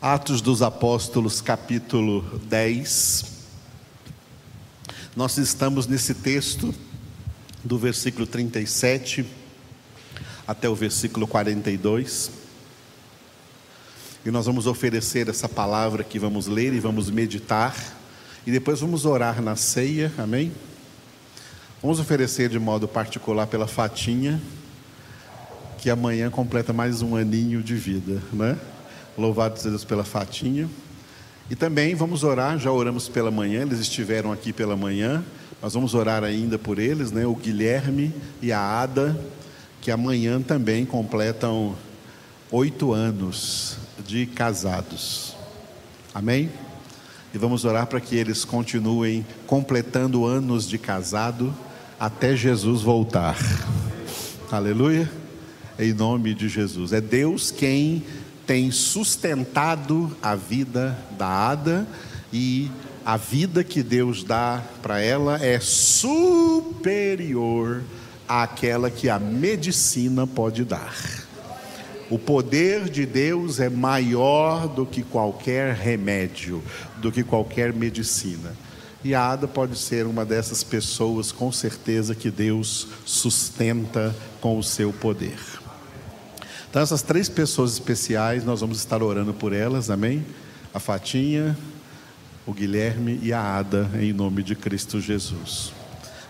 Atos dos Apóstolos, capítulo 10. Nós estamos nesse texto do versículo 37 até o versículo 42. E nós vamos oferecer essa palavra que vamos ler e vamos meditar. E depois vamos orar na ceia, amém? Vamos oferecer de modo particular pela Fatinha, que amanhã completa mais um aninho de vida, né? Louvado seja Deus pela Fatinha. E também vamos orar, já oramos pela manhã, eles estiveram aqui pela manhã, nós vamos orar ainda por eles, né? O Guilherme e a Ada, que amanhã também completam oito anos de casados. Amém? E vamos orar para que eles continuem completando anos de casado até Jesus voltar. Aleluia. Em nome de Jesus. É Deus quem tem sustentado a vida da Ada e a vida que Deus dá para ela é superior àquela que a medicina pode dar. O poder de Deus é maior do que qualquer remédio, do que qualquer medicina. E a Ada pode ser uma dessas pessoas, com certeza, que Deus sustenta com o seu poder. Então, essas três pessoas especiais, nós vamos estar orando por elas, amém? A Fatinha, o Guilherme e a Ada, em nome de Cristo Jesus.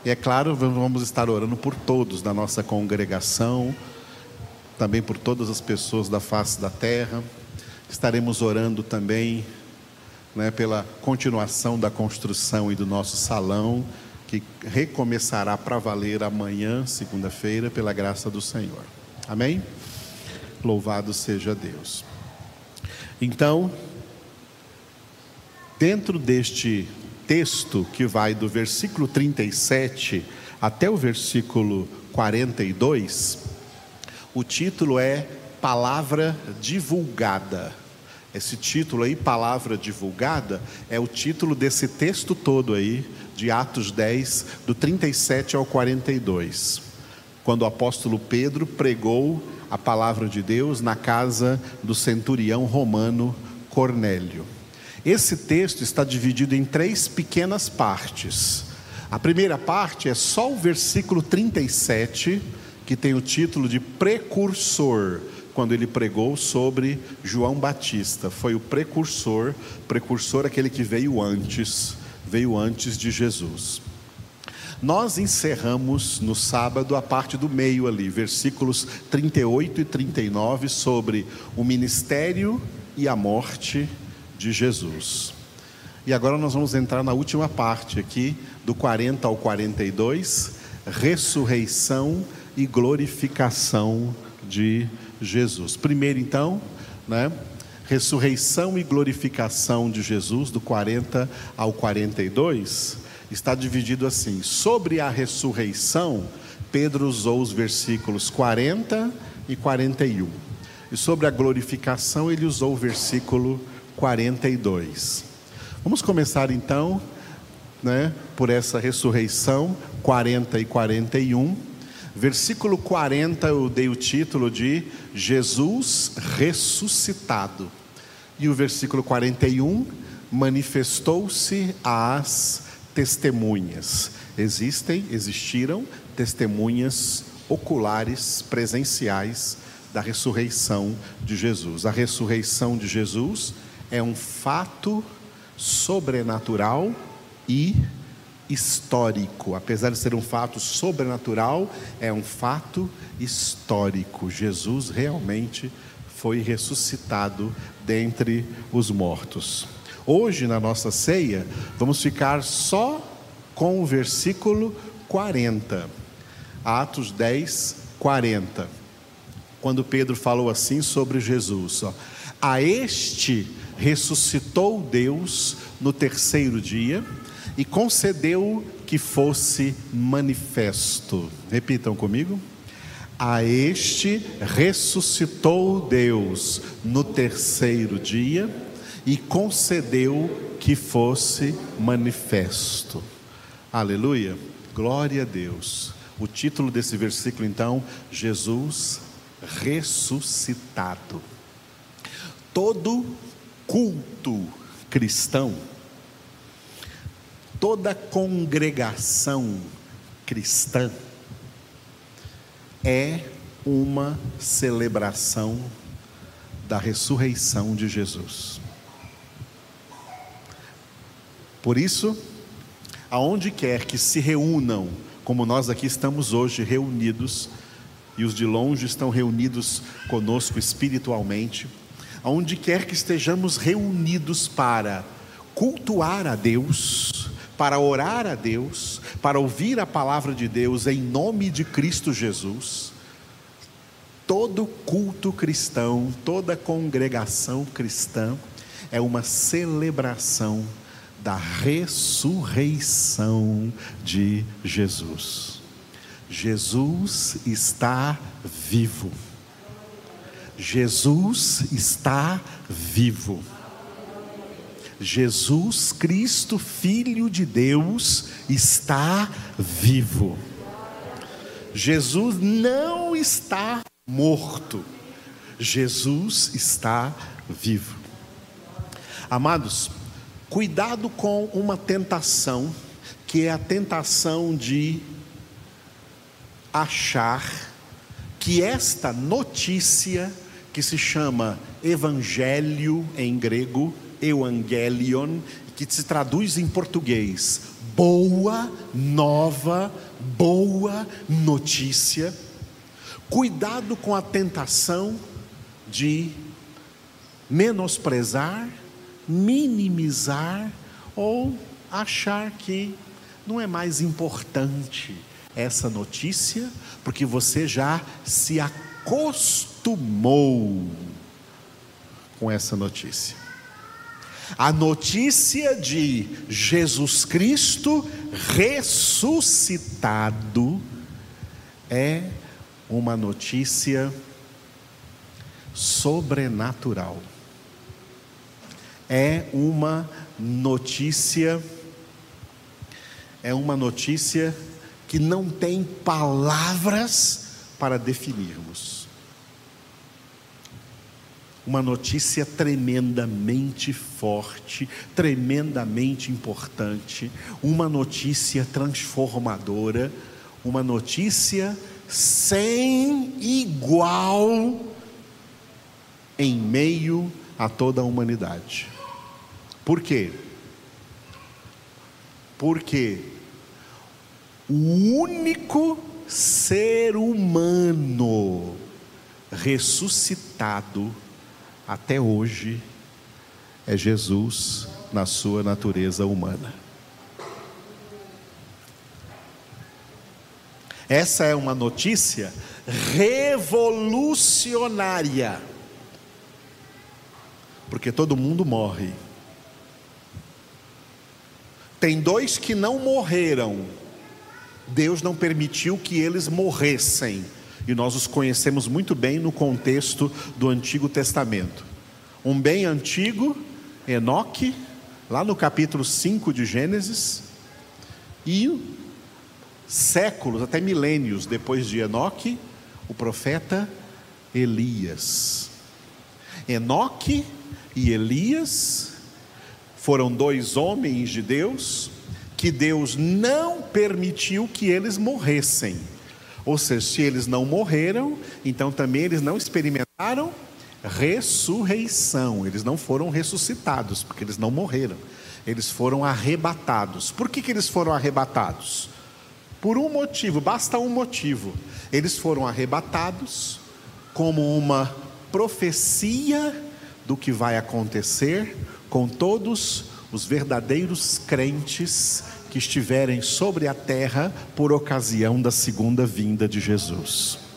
E é claro, vamos estar orando por todos da nossa congregação, também por todas as pessoas da face da terra. Estaremos orando também né, pela continuação da construção e do nosso salão, que recomeçará para valer amanhã, segunda-feira, pela graça do Senhor. Amém? Louvado seja Deus. Então, dentro deste texto que vai do versículo 37 até o versículo 42, o título é Palavra Divulgada. Esse título aí, Palavra Divulgada, é o título desse texto todo aí, de Atos 10, do 37 ao 42, quando o apóstolo Pedro pregou a palavra de Deus na casa do centurião romano Cornélio. Esse texto está dividido em três pequenas partes. A primeira parte é só o versículo 37, que tem o título de precursor, quando ele pregou sobre João Batista. Foi o precursor, precursor aquele que veio antes, veio antes de Jesus. Nós encerramos no sábado a parte do meio ali, versículos 38 e 39, sobre o ministério e a morte de Jesus. E agora nós vamos entrar na última parte aqui, do 40 ao 42, ressurreição e glorificação de Jesus. Primeiro, então, né? Ressurreição e glorificação de Jesus, do 40 ao 42 está dividido assim: sobre a ressurreição, Pedro usou os versículos 40 e 41. E sobre a glorificação, ele usou o versículo 42. Vamos começar então, né, por essa ressurreição, 40 e 41. Versículo 40 eu dei o título de Jesus ressuscitado. E o versículo 41, manifestou-se às testemunhas. Existem, existiram testemunhas oculares, presenciais da ressurreição de Jesus. A ressurreição de Jesus é um fato sobrenatural e histórico. Apesar de ser um fato sobrenatural, é um fato histórico. Jesus realmente foi ressuscitado dentre os mortos. Hoje, na nossa ceia, vamos ficar só com o versículo 40, Atos 10, 40. Quando Pedro falou assim sobre Jesus: ó, A este ressuscitou Deus no terceiro dia e concedeu que fosse manifesto. Repitam comigo. A este ressuscitou Deus no terceiro dia e concedeu que fosse manifesto. Aleluia, glória a Deus. O título desse versículo, então, Jesus ressuscitado. Todo culto cristão, toda congregação cristã é uma celebração da ressurreição de Jesus. Por isso, aonde quer que se reúnam, como nós aqui estamos hoje reunidos, e os de longe estão reunidos conosco espiritualmente, aonde quer que estejamos reunidos para cultuar a Deus, para orar a Deus, para ouvir a palavra de Deus em nome de Cristo Jesus, todo culto cristão, toda congregação cristã é uma celebração da ressurreição de Jesus. Jesus está vivo. Jesus está vivo. Jesus Cristo, Filho de Deus, está vivo. Jesus não está morto. Jesus está vivo. Amados, cuidado com uma tentação, que é a tentação de achar que esta notícia, que se chama Evangelho em grego, Evangelion, que se traduz em português, boa nova, boa notícia. Cuidado com a tentação de menosprezar, minimizar ou achar que não é mais importante essa notícia, porque você já se acostumou com essa notícia. A notícia de Jesus Cristo ressuscitado é uma notícia sobrenatural. É uma notícia é uma notícia que não tem palavras para definirmos. Uma notícia tremendamente forte, tremendamente importante, uma notícia transformadora, uma notícia sem igual em meio a toda a humanidade. Por quê? Porque o único ser humano ressuscitado até hoje é Jesus na sua natureza humana. Essa é uma notícia revolucionária. Porque todo mundo morre. Tem dois que não morreram. Deus não permitiu que eles morressem. E nós os conhecemos muito bem no contexto do Antigo Testamento. Um bem antigo, Enoque, lá no capítulo 5 de Gênesis, e séculos, até milênios depois de Enoque, o profeta Elias. Enoque e Elias foram dois homens de Deus que Deus não permitiu que eles morressem. Ou seja, se eles não morreram, então também eles não experimentaram ressurreição. Eles não foram ressuscitados, porque eles não morreram. Eles foram arrebatados. Por que, que eles foram arrebatados? Por um motivo, basta um motivo. Eles foram arrebatados como uma profecia do que vai acontecer com todos os verdadeiros crentes que estiverem sobre a terra por ocasião da segunda vinda de Jesus.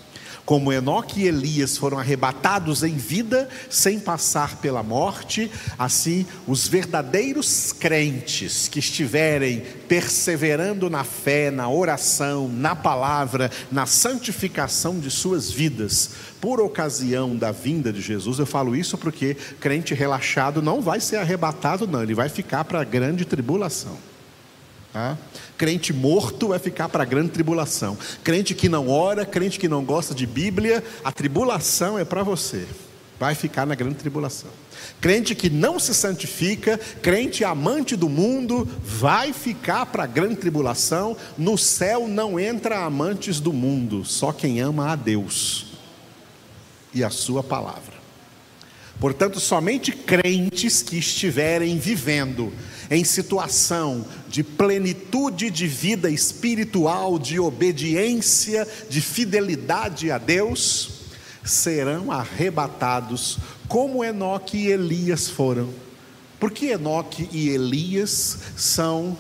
Como Enoque e Elias foram arrebatados em vida sem passar pela morte, assim os verdadeiros crentes que estiverem perseverando na fé, na oração, na palavra, na santificação de suas vidas, por ocasião da vinda de Jesus, eu falo isso porque crente relaxado não vai ser arrebatado, não, ele vai ficar para a grande tribulação. Tá? Crente morto vai ficar para a grande tribulação. Crente que não ora, crente que não gosta de Bíblia, a tribulação é para você. Vai ficar na grande tribulação. Crente que não se santifica, crente amante do mundo, vai ficar para a grande tribulação. No céu não entra amantes do mundo, só quem ama a Deus e a Sua palavra. Portanto, somente crentes que estiverem vivendo em situação de plenitude de vida espiritual, de obediência, de fidelidade a Deus, serão arrebatados como Enoque e Elias foram. Porque Enoque e Elias são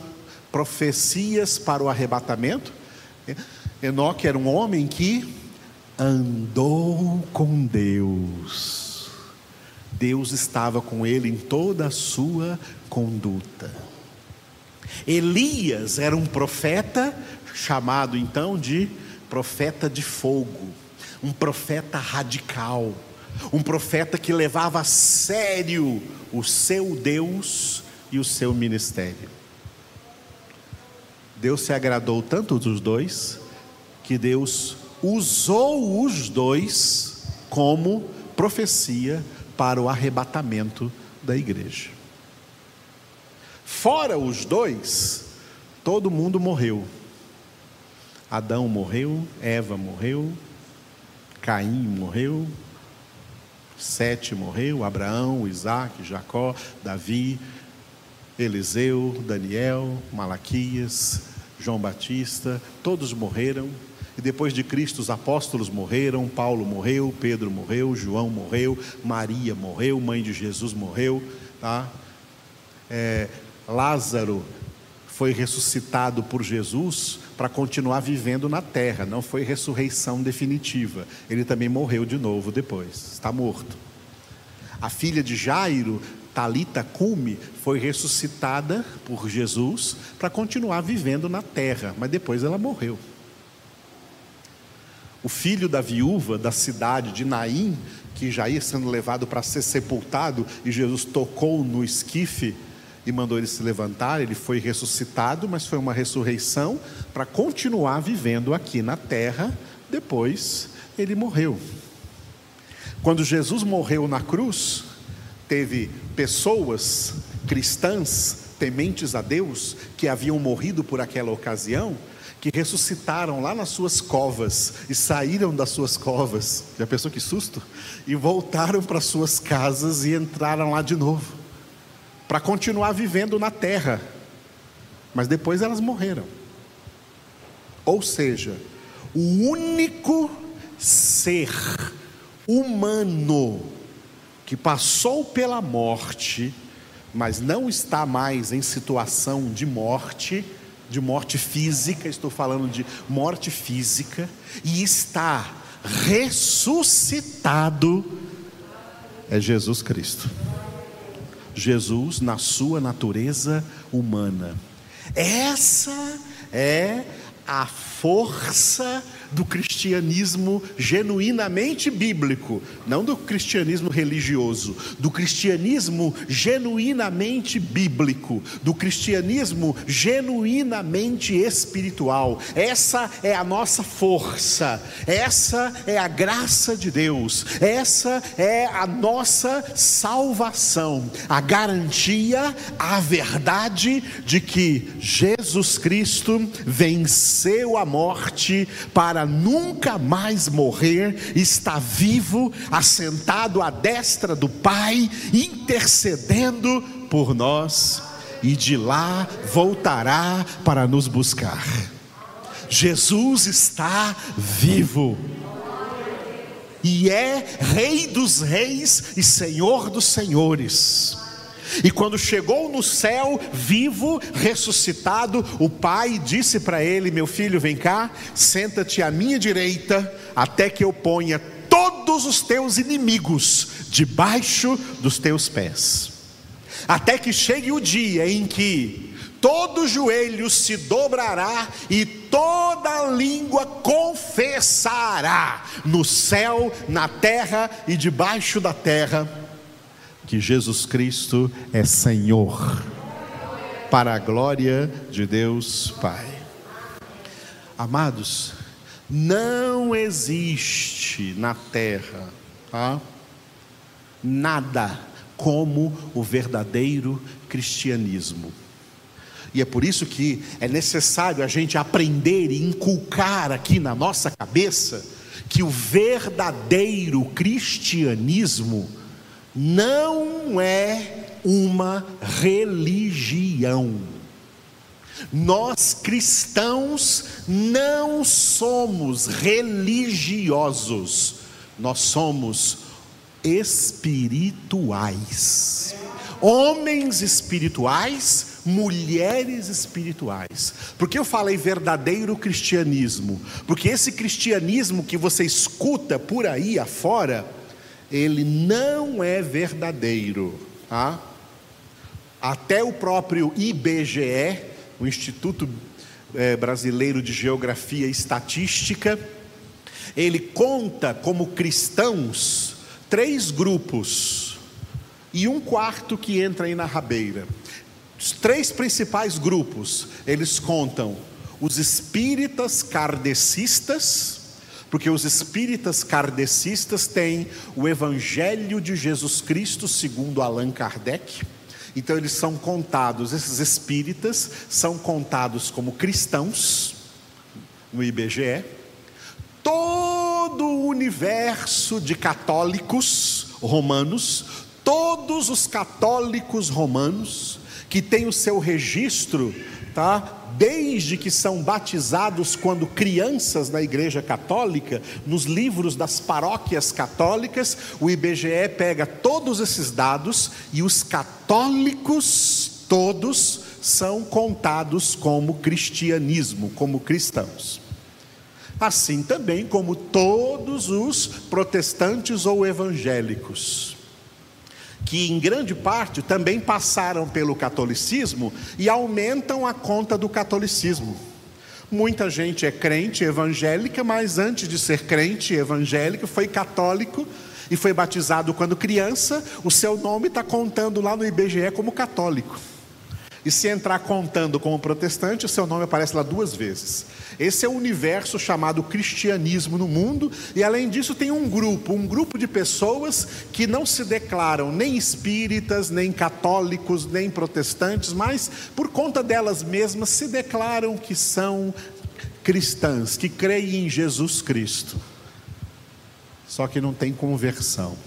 profecias para o arrebatamento? Enoque era um homem que andou com Deus. Deus estava com ele em toda a sua conduta. Elias era um profeta, chamado então de profeta de fogo, um profeta radical um profeta que levava a sério o seu Deus e o seu ministério. Deus se agradou tanto dos dois que Deus usou os dois como profecia para o arrebatamento da igreja. Fora os dois, todo mundo morreu. Adão morreu, Eva morreu, Caim morreu, Sete morreu, Abraão, Isaac, Jacó, Davi, Eliseu, Daniel, Malaquias, João Batista, todos morreram. E depois de Cristo, os apóstolos morreram, Paulo morreu, Pedro morreu, João morreu, Maria morreu, mãe de Jesus morreu. Tá? É, Lázaro foi ressuscitado por Jesus para continuar vivendo na terra, não foi ressurreição definitiva. Ele também morreu de novo depois, está morto. A filha de Jairo, Talita Cume, foi ressuscitada por Jesus para continuar vivendo na terra, mas depois ela morreu. O filho da viúva da cidade de Naim, que já ia sendo levado para ser sepultado, e Jesus tocou no esquife e mandou ele se levantar. Ele foi ressuscitado, mas foi uma ressurreição para continuar vivendo aqui na terra. Depois ele morreu. Quando Jesus morreu na cruz, teve pessoas cristãs, tementes a Deus, que haviam morrido por aquela ocasião, que ressuscitaram lá nas suas covas e saíram das suas covas. Já pensou que susto? E voltaram para suas casas e entraram lá de novo para continuar vivendo na terra. Mas depois elas morreram. Ou seja, o único ser humano que passou pela morte, mas não está mais em situação de morte, de morte física, estou falando de morte física, e está ressuscitado, é Jesus Cristo. Jesus na sua natureza humana. Essa é a força do cristianismo genuinamente bíblico, não do cristianismo religioso, do cristianismo genuinamente bíblico, do cristianismo genuinamente espiritual. Essa é a nossa força, essa é a graça de Deus, essa é a nossa salvação, a garantia, a verdade de que Jesus Cristo venceu a morte para para nunca mais morrer, está vivo, assentado à destra do Pai, intercedendo por nós, e de lá voltará para nos buscar. Jesus está vivo e é Rei dos Reis e Senhor dos Senhores. E quando chegou no céu, vivo, ressuscitado, o pai disse para ele: Meu filho, vem cá, senta-te à minha direita, até que eu ponha todos os teus inimigos debaixo dos teus pés. Até que chegue o dia em que todo joelho se dobrará e toda língua confessará, no céu, na terra e debaixo da terra que Jesus Cristo é Senhor, para a glória de Deus Pai. Amados, não existe na terra tá? nada como o verdadeiro cristianismo. E é por isso que é necessário a gente aprender e inculcar aqui na nossa cabeça que o verdadeiro cristianismo não é uma religião. Nós cristãos não somos religiosos, nós somos espirituais. Homens espirituais mulheres espirituais. Por que eu falei verdadeiro cristianismo? Porque esse cristianismo que você escuta por aí afora, ele não é verdadeiro. Tá? Até o próprio IBGE, o Instituto é, Brasileiro de Geografia e Estatística, ele conta como cristãos três grupos e um quarto que entra aí na rabeira. Os três principais grupos, eles contam os espíritas kardecistas, porque os espíritas kardecistas têm o Evangelho de Jesus Cristo segundo Allan Kardec. Então eles são contados, esses espíritas são contados como cristãos no IBGE. Todo o universo de católicos romanos, todos os católicos romanos que tem o seu registro, tá? Desde que são batizados quando crianças na Igreja Católica, nos livros das paróquias católicas, o IBGE pega todos esses dados e os católicos todos são contados como cristianismo, como cristãos. Assim também como todos os protestantes ou evangélicos que em grande parte também passaram pelo catolicismo e aumentam a conta do catolicismo. Muita gente é crente evangélica, mas antes de ser crente evangélico foi católico e foi batizado quando criança, o seu nome está contando lá no IBGE como católico. E se entrar contando como protestante, o seu nome aparece lá duas vezes. Esse é o universo chamado cristianismo no mundo, e além disso, tem um grupo, um grupo de pessoas que não se declaram nem espíritas, nem católicos, nem protestantes, mas por conta delas mesmas se declaram que são cristãs, que creem em Jesus Cristo. Só que não tem conversão.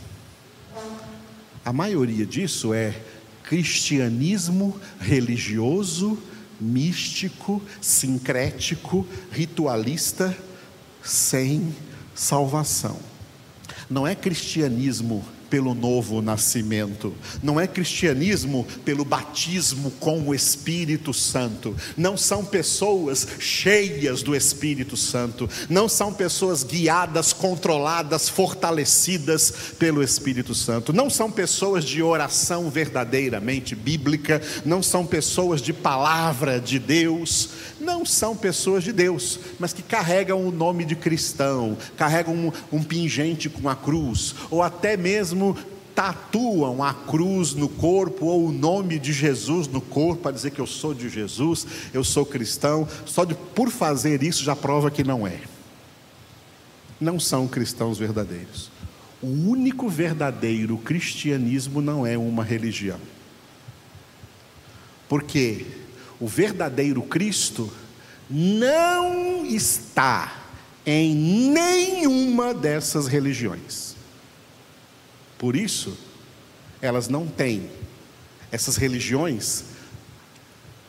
A maioria disso é cristianismo religioso, místico, sincrético, ritualista, sem salvação. Não é cristianismo pelo novo nascimento, não é cristianismo pelo batismo com o Espírito Santo, não são pessoas cheias do Espírito Santo, não são pessoas guiadas, controladas, fortalecidas pelo Espírito Santo, não são pessoas de oração verdadeiramente bíblica, não são pessoas de palavra de Deus, não são pessoas de Deus, mas que carregam o nome de cristão, carregam um, um pingente com a cruz, ou até mesmo tatuam a cruz no corpo ou o nome de Jesus no corpo para dizer que eu sou de Jesus, eu sou cristão, só de por fazer isso já prova que não é. Não são cristãos verdadeiros. O único verdadeiro cristianismo não é uma religião. Porque o verdadeiro Cristo não está em nenhuma dessas religiões. Por isso, elas não têm. Essas religiões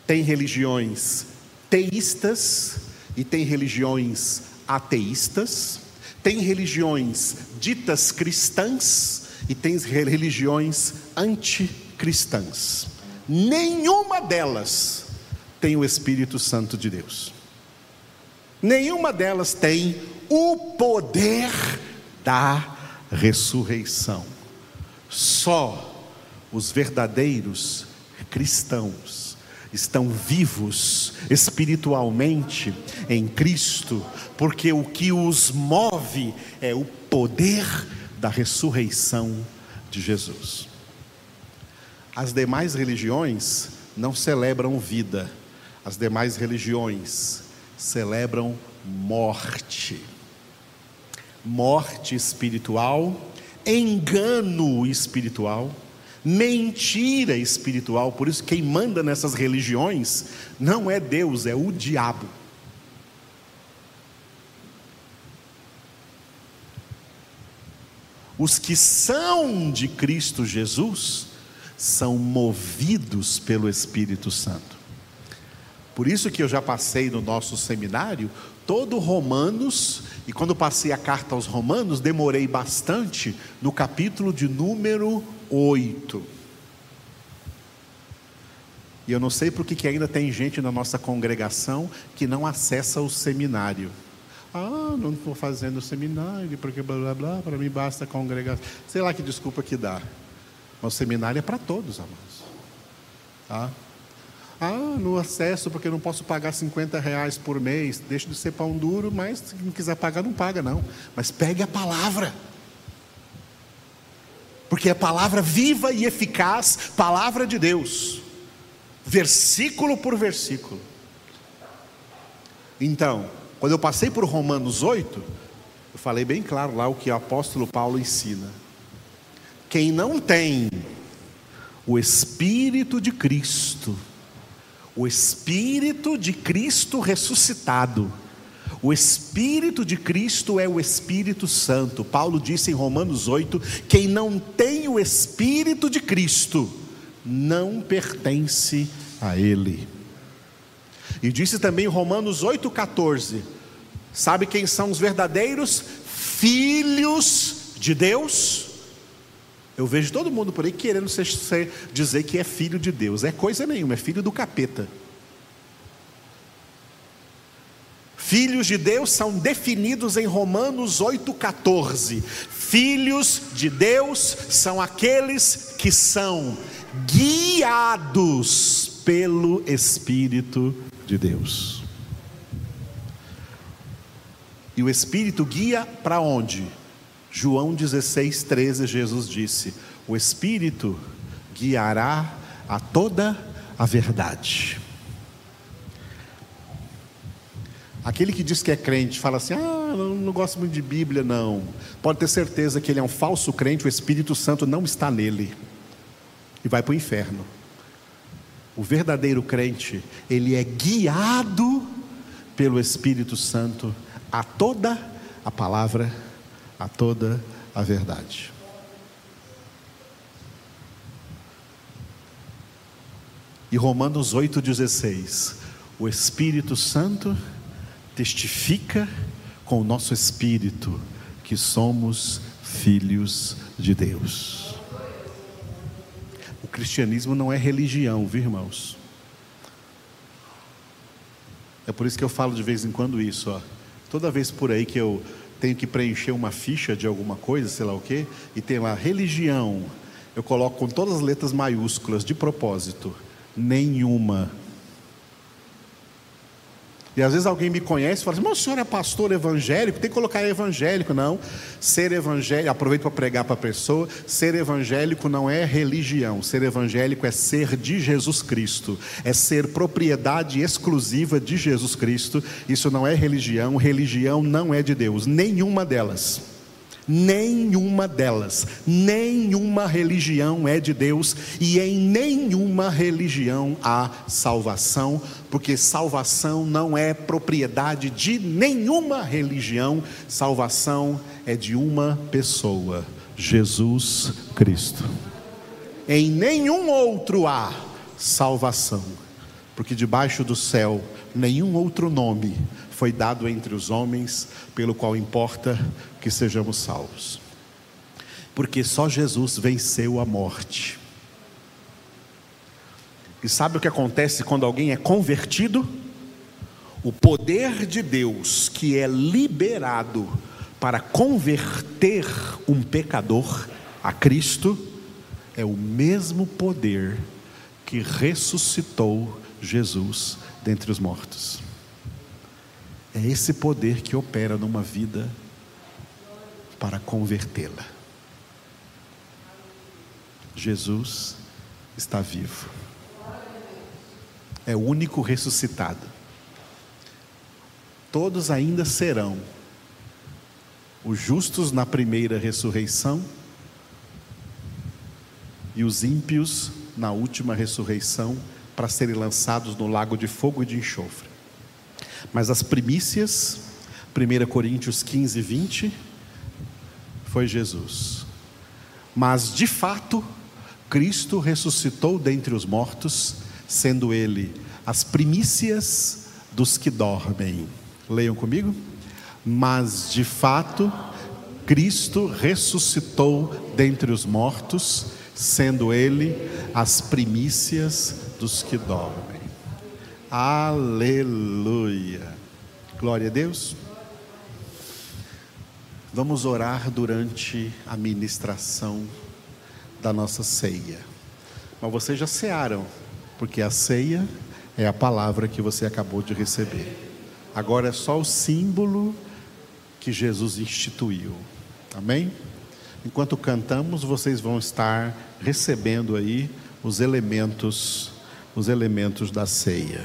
têm religiões teístas e têm religiões ateístas, tem religiões ditas cristãs e tem religiões anticristãs. Nenhuma delas tem o Espírito Santo de Deus. Nenhuma delas tem o poder da ressurreição. Só os verdadeiros cristãos estão vivos espiritualmente em Cristo, porque o que os move é o poder da ressurreição de Jesus. As demais religiões não celebram vida, as demais religiões celebram morte. Morte espiritual, engano espiritual, mentira espiritual. Por isso, quem manda nessas religiões não é Deus, é o diabo. Os que são de Cristo Jesus são movidos pelo Espírito Santo. Por isso que eu já passei no nosso seminário todo Romanos, e quando passei a carta aos Romanos, demorei bastante no capítulo de número 8. E eu não sei por que ainda tem gente na nossa congregação que não acessa o seminário. Ah, não estou fazendo seminário, porque blá blá blá, para mim basta congregação. Sei lá que desculpa que dá. Mas o seminário é para todos, amados. Tá? Ah, no acesso, porque eu não posso pagar 50 reais por mês. Deixa de ser pão duro, mas se não quiser pagar, não paga, não. Mas pegue a palavra. Porque é a palavra viva e eficaz, palavra de Deus, versículo por versículo. Então, quando eu passei por Romanos 8, eu falei bem claro lá o que o apóstolo Paulo ensina. Quem não tem o Espírito de Cristo, o Espírito de Cristo ressuscitado, o Espírito de Cristo é o Espírito Santo. Paulo disse em Romanos 8: quem não tem o Espírito de Cristo não pertence a Ele. E disse também em Romanos 8,14: sabe quem são os verdadeiros filhos de Deus? Eu vejo todo mundo por aí querendo ser, ser, dizer que é filho de Deus. É coisa nenhuma, é filho do capeta. Filhos de Deus são definidos em Romanos 8,14. Filhos de Deus são aqueles que são guiados pelo Espírito de Deus. E o Espírito guia para onde? João 16, 13, Jesus disse: O Espírito guiará a toda a verdade. Aquele que diz que é crente fala assim: ah, não, não gosto muito de Bíblia, não. Pode ter certeza que ele é um falso crente, o Espírito Santo não está nele. E vai para o inferno. O verdadeiro crente, ele é guiado pelo Espírito Santo a toda a palavra, a toda a verdade. E Romanos 8,16: O Espírito Santo testifica com o nosso espírito que somos filhos de Deus. O cristianismo não é religião, viu irmãos? É por isso que eu falo de vez em quando isso, ó. Toda vez por aí que eu tenho que preencher uma ficha de alguma coisa, sei lá o quê, e tem lá religião, eu coloco com todas as letras maiúsculas de propósito, nenhuma e às vezes alguém me conhece e fala assim, mas o senhor é pastor evangélico, tem que colocar evangélico. Não, ser evangélico, aproveito para pregar para a pessoa, ser evangélico não é religião, ser evangélico é ser de Jesus Cristo, é ser propriedade exclusiva de Jesus Cristo. Isso não é religião, religião não é de Deus, nenhuma delas. Nenhuma delas, nenhuma religião é de Deus e em nenhuma religião há salvação, porque salvação não é propriedade de nenhuma religião, salvação é de uma pessoa, Jesus Cristo. Em nenhum outro há salvação, porque debaixo do céu nenhum outro nome foi dado entre os homens pelo qual importa que sejamos salvos. Porque só Jesus venceu a morte. E sabe o que acontece quando alguém é convertido? O poder de Deus que é liberado para converter um pecador a Cristo é o mesmo poder que ressuscitou Jesus dentre os mortos. É esse poder que opera numa vida para convertê-la. Jesus está vivo. É o único ressuscitado. Todos ainda serão os justos na primeira ressurreição, e os ímpios na última ressurreição para serem lançados no lago de fogo e de enxofre. Mas as primícias, 1 Coríntios 15, 20, foi Jesus. Mas de fato, Cristo ressuscitou dentre os mortos, sendo Ele as primícias dos que dormem. Leiam comigo. Mas de fato, Cristo ressuscitou dentre os mortos, sendo Ele as primícias dos que dormem. Aleluia. Glória a Deus. Vamos orar durante a ministração da nossa ceia. Mas vocês já cearam, porque a ceia é a palavra que você acabou de receber. Agora é só o símbolo que Jesus instituiu. Amém? Enquanto cantamos, vocês vão estar recebendo aí os elementos, os elementos da ceia.